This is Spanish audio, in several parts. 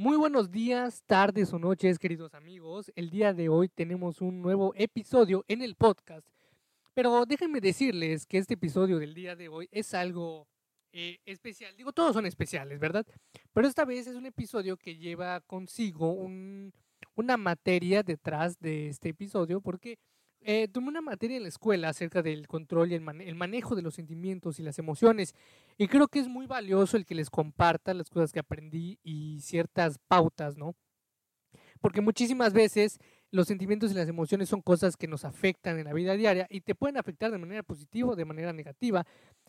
Muy buenos días, tardes o noches, queridos amigos. El día de hoy tenemos un nuevo episodio en el podcast. Pero déjenme decirles que este episodio del día de hoy es algo eh, especial. Digo, todos son especiales, ¿verdad? Pero esta vez es un episodio que lleva consigo una materia detrás de este episodio porque eh, tomé una materia en la escuela acerca del control y el, manejo de los sentimientos y las emociones. Y creo que es muy valioso el que les comparta las cosas que aprendí y ciertas pautas, ¿no? Porque muchísimas veces los sentimientos y las emociones son cosas que nos afectan en la vida diaria y te pueden afectar de manera positiva o de manera negativa,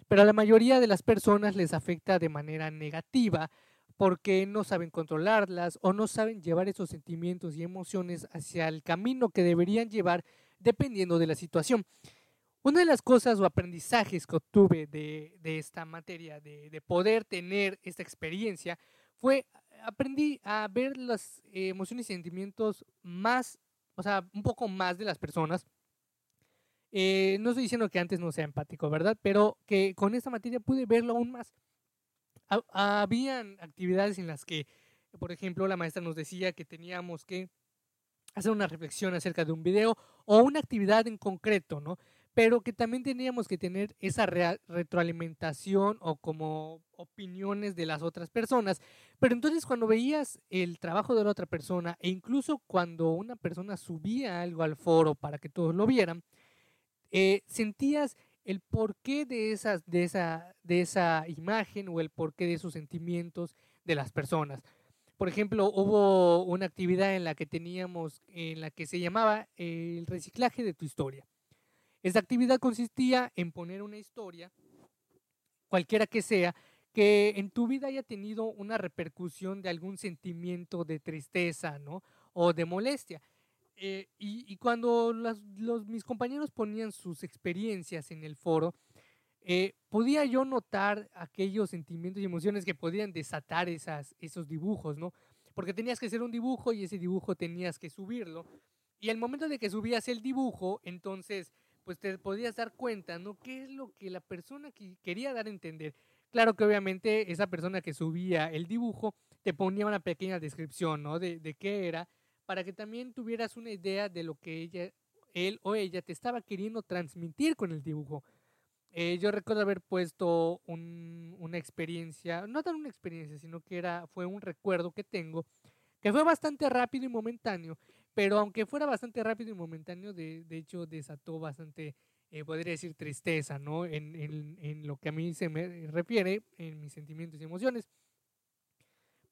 pero a la mayoría de las personas les afecta de manera negativa porque no saben controlarlas o no saben llevar esos sentimientos y emociones hacia el camino que deberían llevar dependiendo de la situación. Una de las cosas o aprendizajes que obtuve de, esta materia, de, poder tener esta experiencia, fue aprendí a ver las emociones y sentimientos más, o sea, un poco más de las personas. Eh, no estoy diciendo que antes no sea empático, ¿verdad? Pero que con esta materia pude verlo aún más. Habían actividades en las que, por ejemplo, la maestra nos decía que teníamos que hacer una reflexión acerca de un video o una actividad en concreto, ¿no? Pero que también teníamos que tener esa retroalimentación o como opiniones de las otras personas. Pero entonces cuando veías el trabajo de la otra persona e incluso cuando una persona subía algo al foro para que todos lo vieran, eh, sentías el porqué de, esas, de, esa, de esa imagen o el porqué de esos sentimientos de las personas. Por ejemplo, hubo una actividad en la que teníamos, en la que se llamaba el reciclaje de tu historia. Esta actividad consistía en poner una historia, cualquiera que sea, que en tu vida haya tenido una repercusión de algún sentimiento de tristeza, ¿no? O de molestia. Eh, y, cuando los, mis compañeros ponían sus experiencias en el foro, eh, podía yo notar aquellos sentimientos y emociones que podían desatar esas, esos dibujos, ¿no? Porque tenías que hacer un dibujo y ese dibujo tenías que subirlo. Y al momento de que subías el dibujo, entonces, pues te podías dar cuenta, ¿no? ¿Qué es lo que la persona que quería dar a entender? Claro que obviamente esa persona que subía el dibujo te ponía una pequeña descripción, ¿no? De, de qué era, para que también tuvieras una idea de lo que ella, él o ella te estaba queriendo transmitir con el dibujo. Eh, yo recuerdo haber puesto una experiencia, no tan una experiencia, sino que era, fue un recuerdo que tengo, que fue bastante rápido y momentáneo, pero aunque fuera bastante rápido y momentáneo, de, de hecho desató bastante, eh, podría decir, tristeza, ¿no? En, en, en, lo que a mí se me refiere, en mis sentimientos y emociones.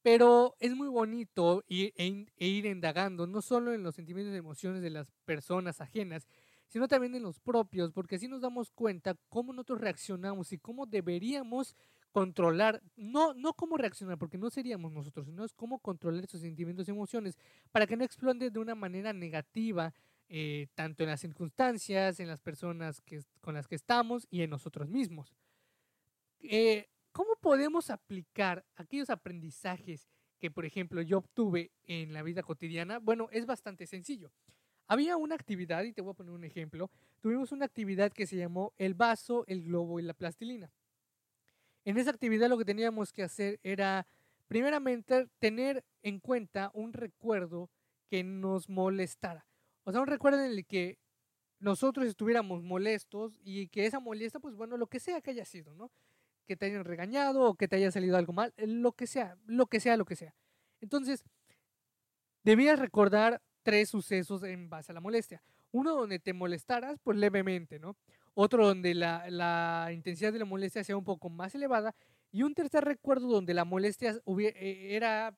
Pero es muy bonito ir, e, e ir indagando, no solo en los sentimientos y emociones de las personas ajenas, sino también en los propios, porque así nos damos cuenta cómo nosotros reaccionamos y cómo deberíamos controlar, no, no cómo reaccionar, porque no seríamos nosotros, sino es cómo controlar esos sentimientos y emociones para que no exploten de una manera negativa, eh, tanto en las circunstancias, en las personas que, con las que estamos y en nosotros mismos. Eh, ¿Cómo podemos aplicar aquellos aprendizajes que, por ejemplo, yo obtuve en la vida cotidiana? Bueno, es bastante sencillo. Había una actividad, y te voy a poner un ejemplo, tuvimos una actividad que se llamó el vaso, el globo y la plastilina. En esa actividad lo que teníamos que hacer era, primeramente, tener en cuenta un recuerdo que nos molestara. O sea, un recuerdo en el que nosotros estuviéramos molestos y que esa molestia, pues bueno, lo que sea que haya sido, ¿no? Que te hayan regañado o que te haya salido algo mal, lo que sea, lo que sea, lo que sea. Entonces, debías recordar tres sucesos en base a la molestia. Uno donde te molestaras, pues levemente, ¿no? Otro donde la, intensidad de la molestia sea un poco más elevada. Y un tercer recuerdo donde la molestia hubiera, eh,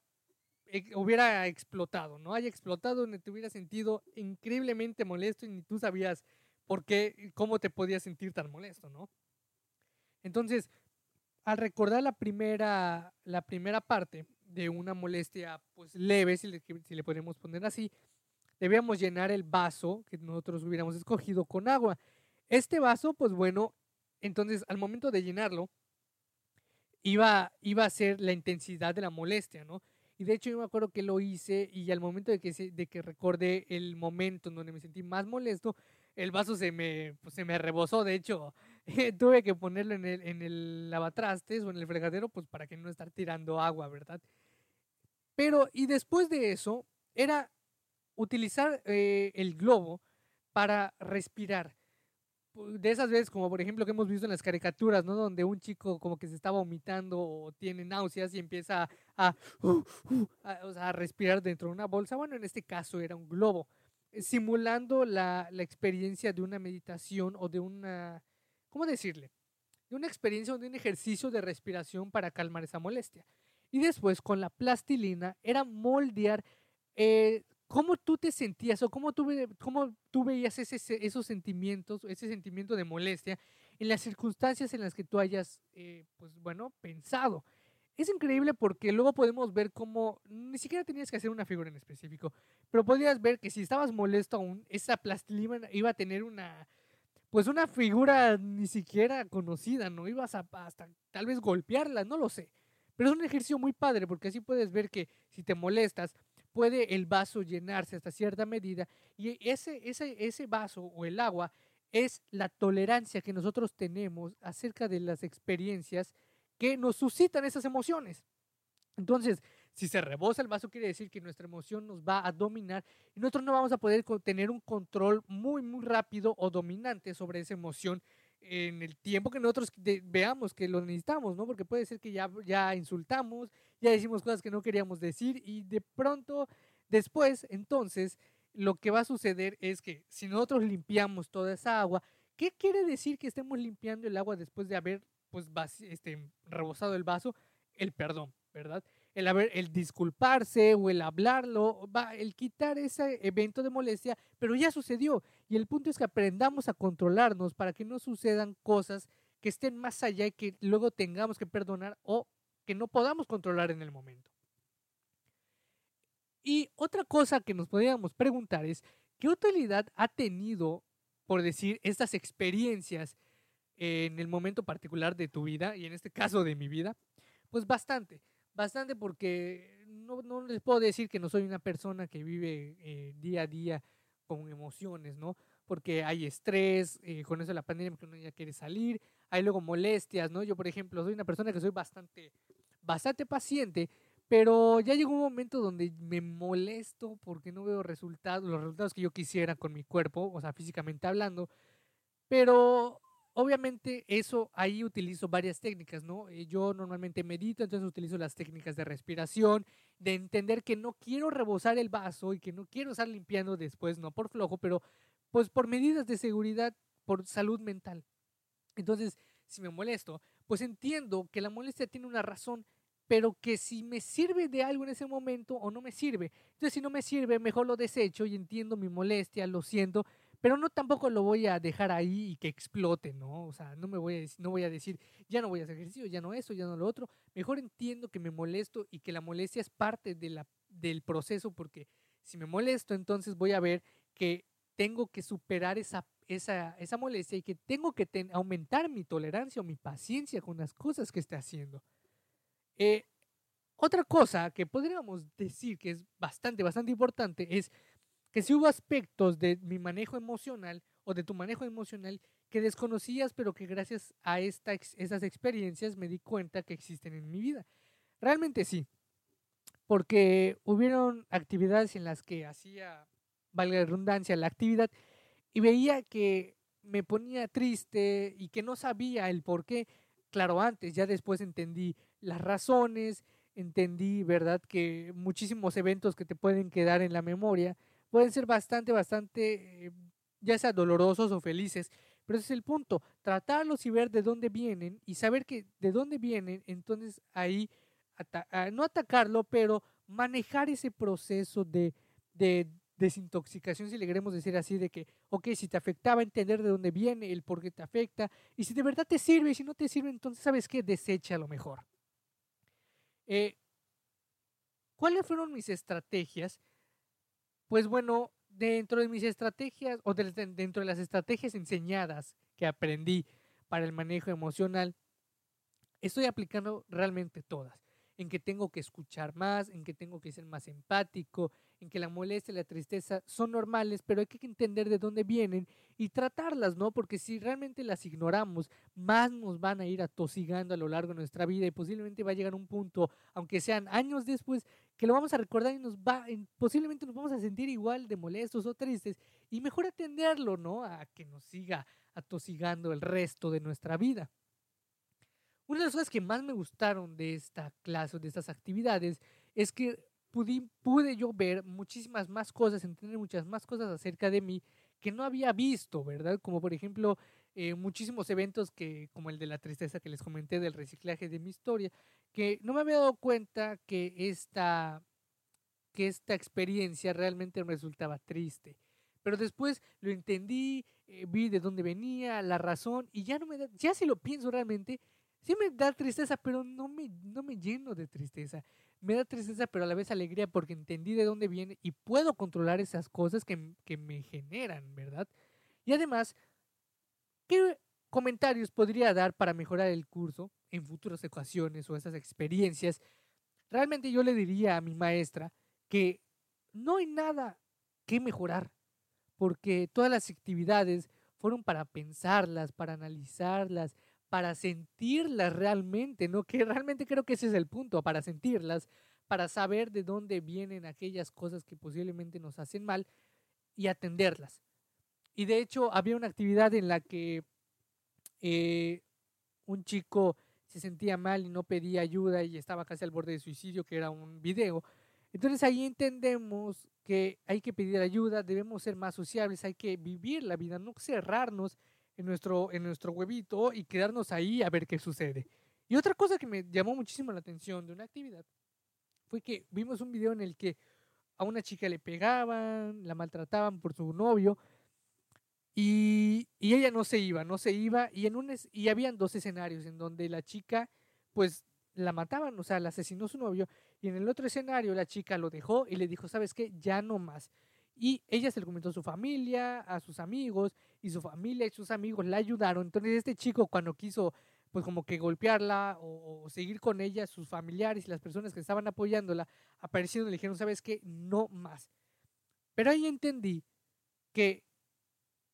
eh, hubiera explotado, ¿no? Haya explotado, donde te hubiera sentido increíblemente molesto y ni tú sabías por qué, cómo te podías sentir tan molesto, ¿no? Entonces, al recordar la primera, la primera parte de una molestia pues leve, si le, si le podemos poner así, debíamos llenar el vaso que nosotros hubiéramos escogido con agua. Este vaso, pues bueno, entonces al momento de llenarlo, iba, iba a ser la intensidad de la molestia, ¿no? Y de hecho yo me acuerdo que lo hice y al momento de que, de que recordé el momento en donde me sentí más molesto, el vaso se me, pues, se me rebosó. De hecho, tuve que ponerlo en el, en el lavatrastes o en el fregadero, pues para que no estar tirando agua, ¿verdad? Pero, y después de eso, era utilizar eh, el globo para respirar. De esas veces, como por ejemplo que hemos visto en las caricaturas, ¿no? Donde un chico como que se está vomitando o tiene náuseas y empieza a, a, respirar dentro de una bolsa. Bueno, en este caso era un globo, simulando la, la experiencia de una meditación o de una, ¿cómo decirle? De una experiencia o de un ejercicio de respiración para calmar esa molestia. Y después con la plastilina era moldear eh, cómo tú te sentías o cómo tú, cómo tú veías ese, esos sentimientos, ese sentimiento de molestia en las circunstancias en las que tú hayas, eh, pues bueno, pensado. Es increíble porque luego podemos ver cómo ni siquiera tenías que hacer una figura en específico, pero podías ver que si estabas molesto aún, esa plastilina iba a tener una, pues una figura ni siquiera conocida, no ibas a hasta tal vez golpearla, no lo sé. Pero es un ejercicio muy padre porque así puedes ver que si te molestas, puede el vaso llenarse hasta cierta medida y ese, ese, ese vaso o el agua es la tolerancia que nosotros tenemos acerca de las experiencias que nos suscitan esas emociones. Entonces, si se rebosa el vaso, quiere decir que nuestra emoción nos va a dominar y nosotros no vamos a poder tener un control muy, muy rápido o dominante sobre esa emoción en el tiempo que nosotros veamos que lo necesitamos, ¿no? Porque puede ser que ya, ya insultamos, ya decimos cosas que no queríamos decir y de pronto después, entonces, lo que va a suceder es que si nosotros limpiamos toda esa agua, ¿qué quiere decir que estemos limpiando el agua después de haber pues este, rebosado el vaso? El perdón, ¿verdad? el, haber, el disculparse o el hablarlo, va, el quitar ese evento de molestia, pero ya sucedió. Y el punto es que aprendamos a controlarnos para que no sucedan cosas que estén más allá y que luego tengamos que perdonar o que no podamos controlar en el momento. Y otra cosa que nos podríamos preguntar es, ¿qué utilidad ha tenido, por decir, estas experiencias en el momento particular de tu vida, y en este caso de mi vida? Pues bastante bastante porque no, no, les puedo decir que no soy una persona que vive eh, día a día con emociones, ¿no? Porque hay estrés, eh, con eso de la pandemia que uno ya quiere salir, hay luego molestias, ¿no? Yo, por ejemplo, soy una persona que soy bastante, bastante paciente, pero ya llegó un momento donde me molesto porque no veo resultados, los resultados que yo quisiera con mi cuerpo, o sea, físicamente hablando, pero Obviamente eso ahí utilizo varias técnicas, ¿no? Eh, yo normalmente medito, entonces utilizo las técnicas de respiración, de entender que no quiero rebosar el vaso y que no quiero estar limpiando después, no por flojo, pero pues por medidas de seguridad, por salud mental. Entonces, si me molesto, pues entiendo que la molestia tiene una razón, pero que si me sirve de algo en ese momento o no me sirve. Entonces, si no me sirve, mejor lo desecho y entiendo mi molestia, lo siento, pero no tampoco lo voy a dejar ahí y que explote, ¿no? O sea, no me voy a, no voy a decir, ya no voy a hacer ejercicio, ya no eso, ya no lo otro. Mejor entiendo que me molesto y que la molestia es parte de la, del proceso, porque si me molesto, entonces voy a ver que tengo que superar esa, esa, esa molestia y que tengo que aumentar mi tolerancia o mi paciencia con las cosas que esté haciendo. Eh, otra cosa que podríamos decir que es bastante, bastante importante es que si hubo aspectos de mi manejo emocional o de tu manejo emocional que desconocías, pero que gracias a esta, esas experiencias me di cuenta que existen en mi vida. Realmente sí, porque hubieron actividades en las que hacía, valga la redundancia, la actividad y veía que me ponía triste y que no sabía el por qué. Claro, antes, ya después entendí las razones, entendí, ¿verdad?, que muchísimos eventos que te pueden quedar en la memoria pueden ser bastante, bastante, eh, ya sea dolorosos o felices, pero ese es el punto, tratarlos y ver de dónde vienen y saber que de dónde vienen, entonces ahí, ah, no atacarlo, pero manejar ese proceso de, de desintoxicación, si le queremos decir así, de que, ok, si te afectaba, entender de dónde viene, el por qué te afecta, y si de verdad te sirve, y si no te sirve, entonces, ¿sabes qué? Desecha lo mejor. Eh, ¿Cuáles fueron mis estrategias pues bueno, dentro de mis estrategias o dentro de las estrategias enseñadas que aprendí para el manejo emocional, estoy aplicando realmente todas. en que tengo que escuchar más, en que tengo que ser más empático, en que la molestia y la tristeza son normales, pero hay que entender de dónde vienen y tratarlas, ¿no? Porque si realmente las ignoramos, más nos van a ir atosigando a lo largo de nuestra vida y posiblemente va a llegar un punto, aunque sean años después, que lo vamos a recordar y nos va, posiblemente nos vamos a sentir igual de molestos o tristes y mejor atenderlo, ¿no? A que nos siga atosigando el resto de nuestra vida. Una de las cosas que más me gustaron de esta clase, de estas actividades, es que pude, pude yo ver muchísimas más cosas, entender muchas más cosas acerca de mí que no había visto, ¿verdad? Como por ejemplo eh, muchísimos eventos que, como el de la tristeza que les comenté del reciclaje de mi historia, que no me había dado cuenta que esta, que esta experiencia realmente me resultaba triste. Pero después lo entendí, eh, vi de dónde venía, la razón, y ya no me da, ya si lo pienso realmente, sí me da tristeza, pero no me, no me lleno de tristeza me da tristeza, pero a la vez alegría porque entendí de dónde viene y puedo controlar esas cosas que, que me generan, ¿verdad? Y además, ¿qué comentarios podría dar para mejorar el curso en futuras ecuaciones o esas experiencias? Realmente yo le diría a mi maestra que no hay nada que mejorar, porque todas las actividades fueron para pensarlas, para analizarlas, para sentirlas realmente, ¿no? Que realmente creo que ese es el punto, para sentirlas, para saber de dónde vienen aquellas cosas que posiblemente nos hacen mal y atenderlas. Y de hecho había una actividad en la que eh, un chico se sentía mal y no pedía ayuda y estaba casi al borde de suicidio, que era un video. Entonces ahí entendemos que hay que pedir ayuda, debemos ser más sociables, hay que vivir la vida, no cerrarnos en nuestro, en nuestro huevito y quedarnos ahí a ver qué sucede. Y otra cosa que me llamó muchísimo la atención de una actividad fue que vimos un video en el que a una chica le pegaban, la maltrataban por su novio y, y ella no se iba, no se iba y, en un, y habían dos escenarios en donde la chica pues la mataban, o sea, la asesinó su novio y en el otro escenario la chica lo dejó y le dijo, ¿sabes qué? Ya no más. Y ella se lo comentó a su familia, a sus amigos, y su familia y sus amigos la ayudaron. Entonces este chico cuando quiso pues como que golpearla o, seguir con ella, sus familiares y las personas que estaban apoyándola, aparecieron y le dijeron, ¿sabes qué? No más. Pero ahí entendí que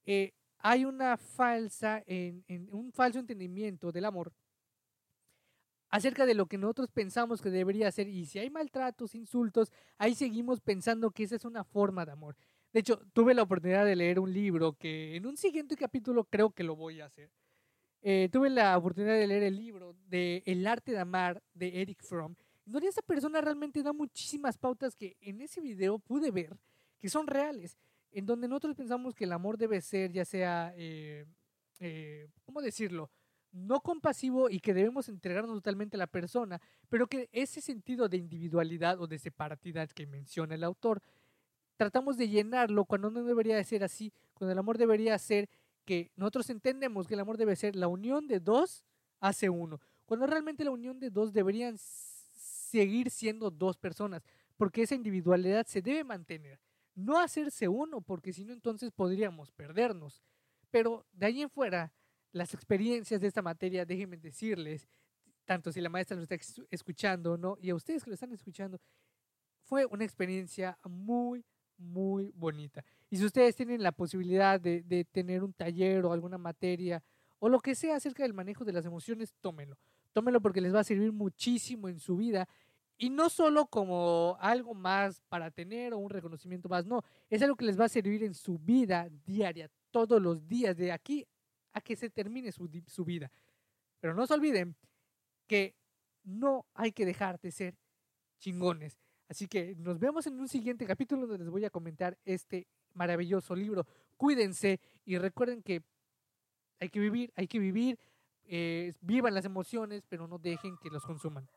eh, hay una falsa, en, un falso entendimiento del amor acerca de lo que nosotros pensamos que debería ser. Y si hay maltratos, insultos, ahí seguimos pensando que esa es una forma de amor. De hecho, tuve la oportunidad de leer un libro que en un siguiente capítulo creo que lo voy a hacer. Eh, tuve la oportunidad de leer el libro de El arte de amar de Eric Fromm, donde esta persona realmente da muchísimas pautas que en ese video pude ver que son reales, en donde nosotros pensamos que el amor debe ser ya sea, eh, eh, ¿cómo decirlo? No compasivo y que debemos entregarnos totalmente a la persona, pero que ese sentido de individualidad o de separatidad que menciona el autor, tratamos de llenarlo cuando no debería de ser así, cuando el amor debería ser que nosotros entendemos que el amor debe ser la unión de dos hace uno, cuando realmente la unión de dos deberían seguir siendo dos personas, porque esa individualidad se debe mantener, no hacerse uno, porque si no entonces podríamos perdernos. Pero de ahí en fuera, las experiencias de esta materia, déjenme decirles, tanto si la maestra lo está escuchando o no, y a ustedes que lo están escuchando, fue una experiencia muy, muy bonita. Y si ustedes tienen la posibilidad de, de, tener un taller o alguna materia o lo que sea acerca del manejo de las emociones, tómenlo. Tómenlo porque les va a servir muchísimo en su vida. Y no solo como algo más para tener o un reconocimiento más, no, es algo que les va a servir en su vida diaria, todos los días, de aquí a que se termine su, su vida. Pero no se olviden que no hay que dejar de ser chingones. Así que nos vemos en un siguiente capítulo donde les voy a comentar este maravilloso libro. Cuídense y recuerden que hay que vivir, hay que vivir, eh, vivan las emociones, pero no dejen que los consuman.